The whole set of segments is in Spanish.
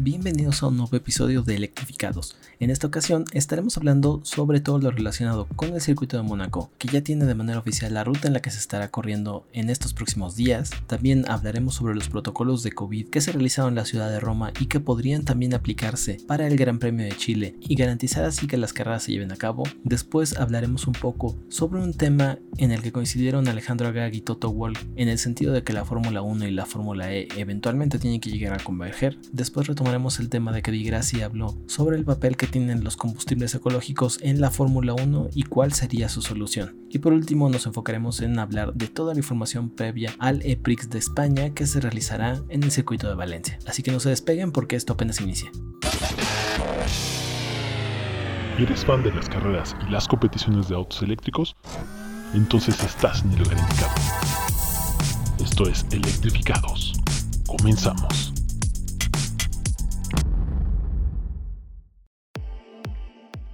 Bienvenidos a un nuevo episodio de Electrificados. En esta ocasión estaremos hablando sobre todo lo relacionado con el circuito de Mónaco, que ya tiene de manera oficial la ruta en la que se estará corriendo en estos próximos días. También hablaremos sobre los protocolos de COVID que se realizaron en la ciudad de Roma y que podrían también aplicarse para el Gran Premio de Chile y garantizar así que las carreras se lleven a cabo. Después hablaremos un poco sobre un tema en el que coincidieron Alejandro Agag y Toto Wolff en el sentido de que la Fórmula 1 y la Fórmula E eventualmente tienen que llegar a converger. Después el tema de que Di Grassi habló sobre el papel que tienen los combustibles ecológicos en la Fórmula 1 y cuál sería su solución. Y por último nos enfocaremos en hablar de toda la información previa al EPRIX de España que se realizará en el circuito de Valencia. Así que no se despeguen porque esto apenas inicia. ¿Eres fan de las carreras y las competiciones de autos eléctricos? Entonces estás en el lugar indicado. Esto es Electrificados. Comenzamos.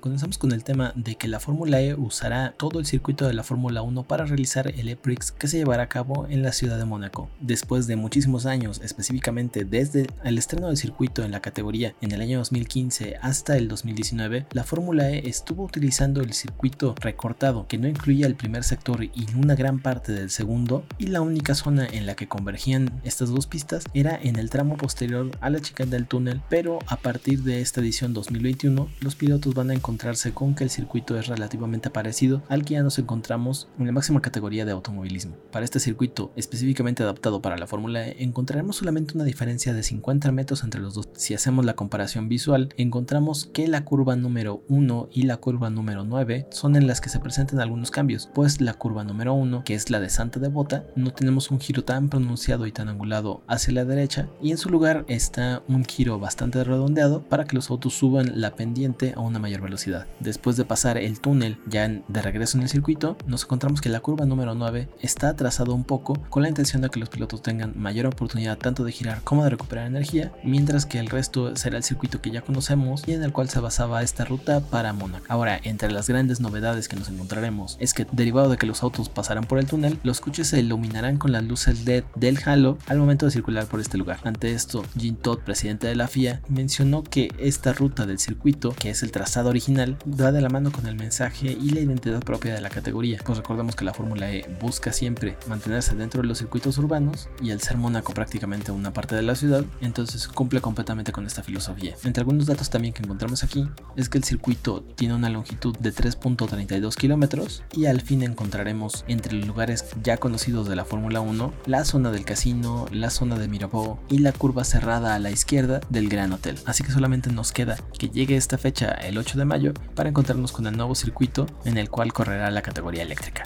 Comenzamos con el tema de que la Fórmula E usará todo el circuito de la Fórmula 1 para realizar el EPRIX que se llevará a cabo en la ciudad de Mónaco. Después de muchísimos años, específicamente desde el estreno del circuito en la categoría en el año 2015 hasta el 2019, la Fórmula E estuvo utilizando el circuito recortado que no incluía el primer sector y una gran parte del segundo y la única zona en la que convergían estas dos pistas era en el tramo posterior a la chicana del túnel, pero a partir de esta edición 2021 los pilotos van a encontrar encontrarse con que el circuito es relativamente parecido al que ya nos encontramos en la máxima categoría de automovilismo. Para este circuito específicamente adaptado para la Fórmula E encontraremos solamente una diferencia de 50 metros entre los dos. Si hacemos la comparación visual, encontramos que la curva número 1 y la curva número 9 son en las que se presentan algunos cambios, pues la curva número 1, que es la de Santa Devota, no tenemos un giro tan pronunciado y tan angulado hacia la derecha y en su lugar está un giro bastante redondeado para que los autos suban la pendiente a una mayor velocidad. Después de pasar el túnel ya de regreso en el circuito, nos encontramos que la curva número 9 está trazado un poco con la intención de que los pilotos tengan mayor oportunidad tanto de girar como de recuperar energía, mientras que el resto será el circuito que ya conocemos y en el cual se basaba esta ruta para Mónaco. Ahora, entre las grandes novedades que nos encontraremos es que derivado de que los autos pasarán por el túnel, los coches se iluminarán con las luces LED del halo al momento de circular por este lugar. Ante esto, Jim Todd, presidente de la FIA, mencionó que esta ruta del circuito, que es el trazado original, va de la mano con el mensaje y la identidad propia de la categoría, pues recordemos que la Fórmula E busca siempre mantenerse dentro de los circuitos urbanos y al ser Mónaco prácticamente una parte de la ciudad, entonces cumple completamente con esta filosofía. Entre algunos datos también que encontramos aquí es que el circuito tiene una longitud de 3.32 kilómetros y al fin encontraremos entre los lugares ya conocidos de la Fórmula 1 la zona del casino, la zona de Mirabeau y la curva cerrada a la izquierda del Gran Hotel. Así que solamente nos queda que llegue esta fecha el 8 de mayo para encontrarnos con el nuevo circuito en el cual correrá la categoría eléctrica.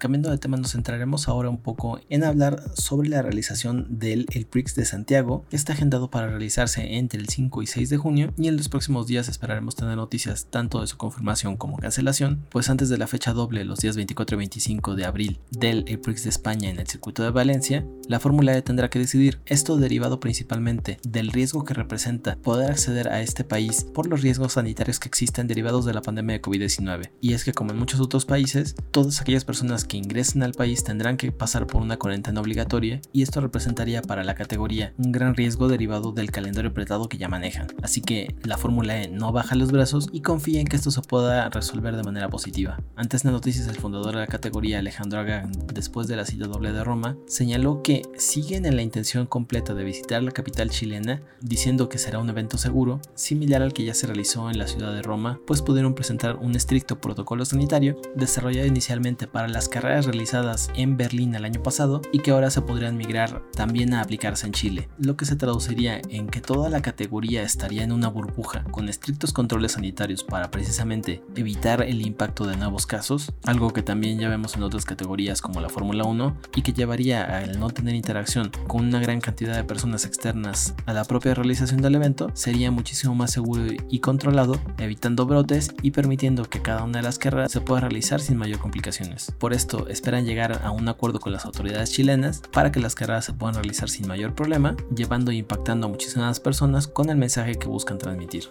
Cambiando de tema nos centraremos ahora un poco en hablar sobre la realización del El Prix de Santiago, que está agendado para realizarse entre el 5 y 6 de junio y en los próximos días esperaremos tener noticias tanto de su confirmación como cancelación, pues antes de la fecha doble, los días 24 y 25 de abril del El Prix de España en el circuito de Valencia, la Fórmula E tendrá que decidir, esto derivado principalmente del riesgo que representa poder acceder a este país por los riesgos sanitarios que existen derivados de la pandemia de COVID-19. Y es que como en muchos otros países, todas aquellas personas que ingresen al país tendrán que pasar por una cuarentena obligatoria y esto representaría para la categoría un gran riesgo derivado del calendario apretado que ya manejan. Así que la Fórmula E no baja los brazos y confía en que esto se pueda resolver de manera positiva. Antes de noticias, el fundador de la categoría, Alejandro Agag, después de la cita doble de Roma, señaló que siguen en la intención completa de visitar la capital chilena, diciendo que será un evento seguro, similar al que ya se realizó en la ciudad de Roma, pues pudieron presentar un estricto protocolo sanitario desarrollado inicialmente para las carreras realizadas en Berlín el año pasado y que ahora se podrían migrar también a aplicarse en Chile, lo que se traduciría en que toda la categoría estaría en una burbuja con estrictos controles sanitarios para precisamente evitar el impacto de nuevos casos, algo que también ya vemos en otras categorías como la Fórmula 1 y que llevaría al no tener interacción con una gran cantidad de personas externas a la propia realización del evento, sería muchísimo más seguro y controlado, evitando brotes y permitiendo que cada una de las carreras se pueda realizar sin mayor complicaciones. Por esto, esperan llegar a un acuerdo con las autoridades chilenas para que las carreras se puedan realizar sin mayor problema, llevando e impactando a muchísimas personas con el mensaje que buscan transmitir.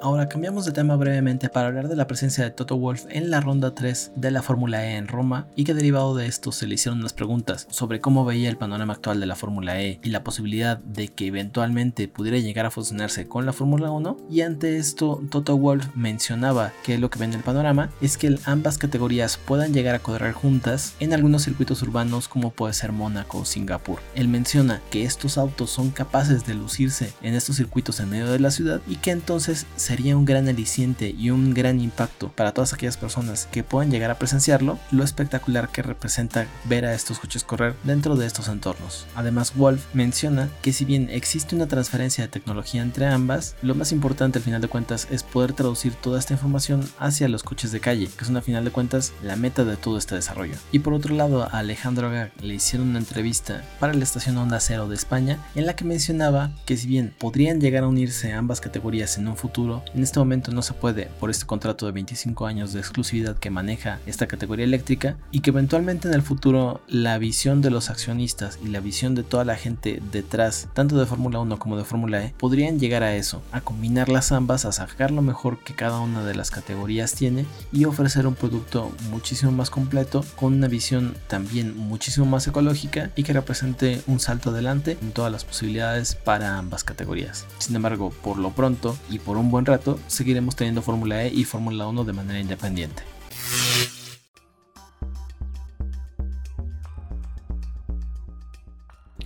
Ahora cambiamos de tema brevemente para hablar de la presencia de Toto Wolf en la ronda 3 de la Fórmula E en Roma y que derivado de esto se le hicieron unas preguntas sobre cómo veía el panorama actual de la Fórmula E y la posibilidad de que eventualmente pudiera llegar a fusionarse con la Fórmula 1 y ante esto Toto Wolf mencionaba que lo que ve en el panorama es que ambas categorías puedan llegar a correr juntas en algunos circuitos urbanos como puede ser Mónaco o Singapur. Él menciona que estos autos son capaces de lucirse en estos circuitos en medio de la ciudad y que entonces sería un gran aliciente y un gran impacto para todas aquellas personas que puedan llegar a presenciarlo, lo espectacular que representa ver a estos coches correr dentro de estos entornos. Además, Wolf menciona que si bien existe una transferencia de tecnología entre ambas, lo más importante al final de cuentas es poder traducir toda esta información hacia los coches de calle, que es una final de cuentas la meta de todo este desarrollo. Y por otro lado, a Alejandro Gag le hicieron una entrevista para la estación Onda Cero de España en la que mencionaba que si bien podrían llegar a unirse ambas categorías en un futuro, en este momento no se puede por este contrato de 25 años de exclusividad que maneja esta categoría eléctrica y que eventualmente en el futuro la visión de los accionistas y la visión de toda la gente detrás, tanto de Fórmula 1 como de Fórmula E, podrían llegar a eso, a combinar las ambas, a sacar lo mejor que cada una de las categorías tiene y ofrecer un producto muchísimo más completo con una visión también muchísimo más ecológica y que represente un salto adelante en todas las posibilidades para ambas categorías. Sin embargo, por lo pronto y por un buen rato, seguiremos teniendo Fórmula E y Fórmula 1 de manera independiente.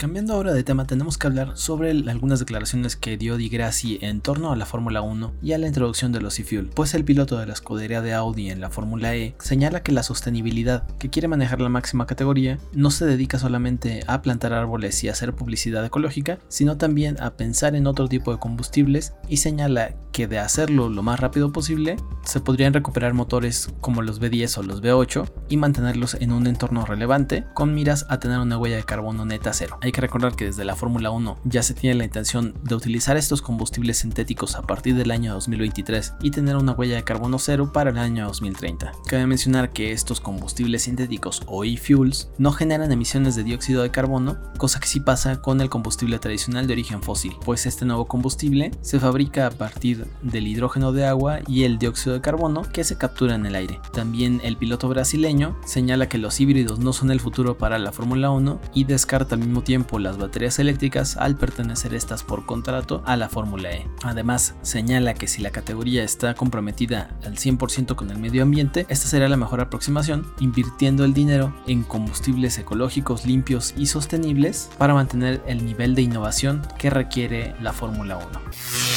Cambiando ahora de tema, tenemos que hablar sobre algunas declaraciones que dio Di Grassi en torno a la Fórmula 1 y a la introducción de los e-fuel, pues el piloto de la escudería de Audi en la Fórmula E señala que la sostenibilidad que quiere manejar la máxima categoría no se dedica solamente a plantar árboles y hacer publicidad ecológica, sino también a pensar en otro tipo de combustibles y señala que de hacerlo lo más rápido posible, se podrían recuperar motores como los V10 o los V8 y mantenerlos en un entorno relevante con miras a tener una huella de carbono neta cero. Que recordar que desde la Fórmula 1 ya se tiene la intención de utilizar estos combustibles sintéticos a partir del año 2023 y tener una huella de carbono cero para el año 2030. Cabe mencionar que estos combustibles sintéticos o e-fuels no generan emisiones de dióxido de carbono, cosa que sí pasa con el combustible tradicional de origen fósil, pues este nuevo combustible se fabrica a partir del hidrógeno de agua y el dióxido de carbono que se captura en el aire. También el piloto brasileño señala que los híbridos no son el futuro para la Fórmula 1 y descarta al mismo tiempo las baterías eléctricas al pertenecer estas por contrato a la Fórmula E. Además, señala que si la categoría está comprometida al 100% con el medio ambiente, esta será la mejor aproximación, invirtiendo el dinero en combustibles ecológicos limpios y sostenibles para mantener el nivel de innovación que requiere la Fórmula 1.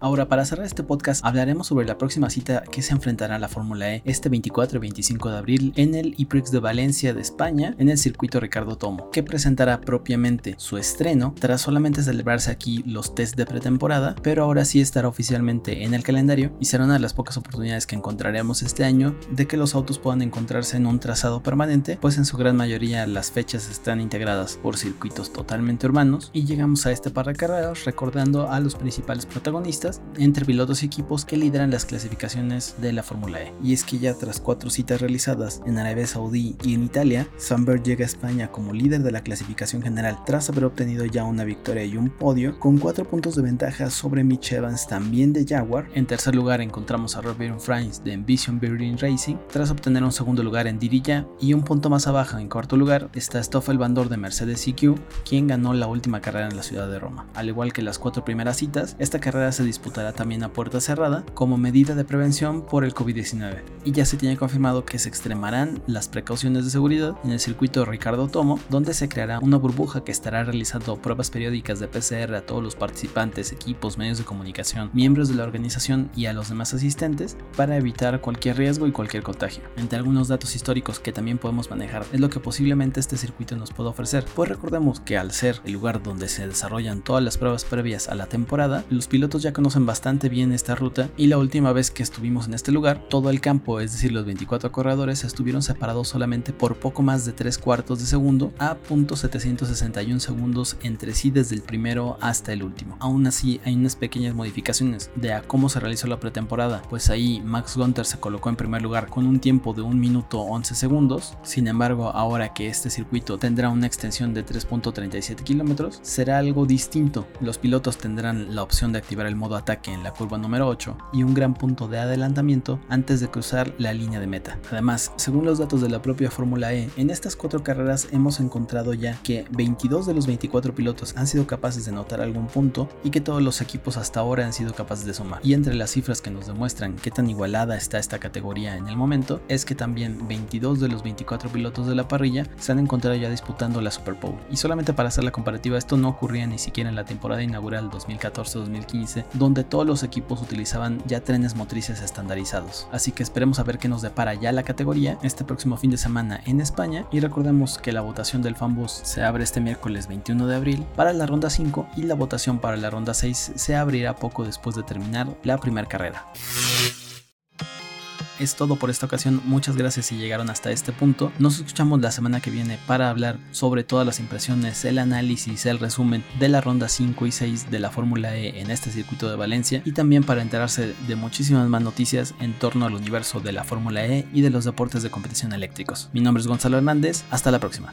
Ahora, para cerrar este podcast, hablaremos sobre la próxima cita que se enfrentará a la Fórmula E este 24 y 25 de abril en el IPRIX de Valencia de España, en el circuito Ricardo Tomo, que presentará propiamente su estreno tras solamente celebrarse aquí los test de pretemporada, pero ahora sí estará oficialmente en el calendario y será una de las pocas oportunidades que encontraremos este año de que los autos puedan encontrarse en un trazado permanente, pues en su gran mayoría las fechas están integradas por circuitos totalmente urbanos. Y llegamos a este par de carreras recordando a los principales protagonistas entre pilotos y equipos que lideran las clasificaciones de la Fórmula E. Y es que ya tras cuatro citas realizadas en Arabia Saudí y en Italia, Sunbird llega a España como líder de la clasificación general tras haber obtenido ya una victoria y un podio con cuatro puntos de ventaja sobre Mitch Evans también de Jaguar. En tercer lugar encontramos a Robert Franz de Envision Building Racing tras obtener un segundo lugar en Diriyah y un punto más abajo en cuarto lugar está Stoffel Bandor de Mercedes EQ quien ganó la última carrera en la ciudad de Roma. Al igual que las cuatro primeras citas, esta carrera se disputará también a puerta cerrada como medida de prevención por el COVID-19. Y ya se tiene confirmado que se extremarán las precauciones de seguridad en el circuito Ricardo Tomo, donde se creará una burbuja que estará realizando pruebas periódicas de PCR a todos los participantes, equipos, medios de comunicación, miembros de la organización y a los demás asistentes para evitar cualquier riesgo y cualquier contagio. Entre algunos datos históricos que también podemos manejar es lo que posiblemente este circuito nos pueda ofrecer, pues recordemos que al ser el lugar donde se desarrollan todas las pruebas previas a la temporada, los pilotos ya conocen conocen bastante bien esta ruta y la última vez que estuvimos en este lugar, todo el campo, es decir, los 24 corredores, estuvieron separados solamente por poco más de 3 cuartos de segundo a .761 segundos entre sí desde el primero hasta el último. Aún así, hay unas pequeñas modificaciones de cómo se realizó la pretemporada, pues ahí Max Gunter se colocó en primer lugar con un tiempo de 1 minuto 11 segundos, sin embargo, ahora que este circuito tendrá una extensión de 3.37 kilómetros, será algo distinto. Los pilotos tendrán la opción de activar el modo ataque en la curva número 8 y un gran punto de adelantamiento antes de cruzar la línea de meta. Además, según los datos de la propia Fórmula E, en estas cuatro carreras hemos encontrado ya que 22 de los 24 pilotos han sido capaces de notar algún punto y que todos los equipos hasta ahora han sido capaces de sumar. Y entre las cifras que nos demuestran qué tan igualada está esta categoría en el momento, es que también 22 de los 24 pilotos de la parrilla se han encontrado ya disputando la Super Bowl. Y solamente para hacer la comparativa, esto no ocurría ni siquiera en la temporada inaugural 2014-2015, donde todos los equipos utilizaban ya trenes motrices estandarizados. Así que esperemos a ver qué nos depara ya la categoría este próximo fin de semana en España y recordemos que la votación del Fanbus se abre este miércoles 21 de abril para la ronda 5 y la votación para la ronda 6 se abrirá poco después de terminar la primera carrera es todo por esta ocasión. Muchas gracias si llegaron hasta este punto. Nos escuchamos la semana que viene para hablar sobre todas las impresiones, el análisis, el resumen de la ronda 5 y 6 de la Fórmula E en este circuito de Valencia y también para enterarse de muchísimas más noticias en torno al universo de la Fórmula E y de los deportes de competición eléctricos. Mi nombre es Gonzalo Hernández. Hasta la próxima.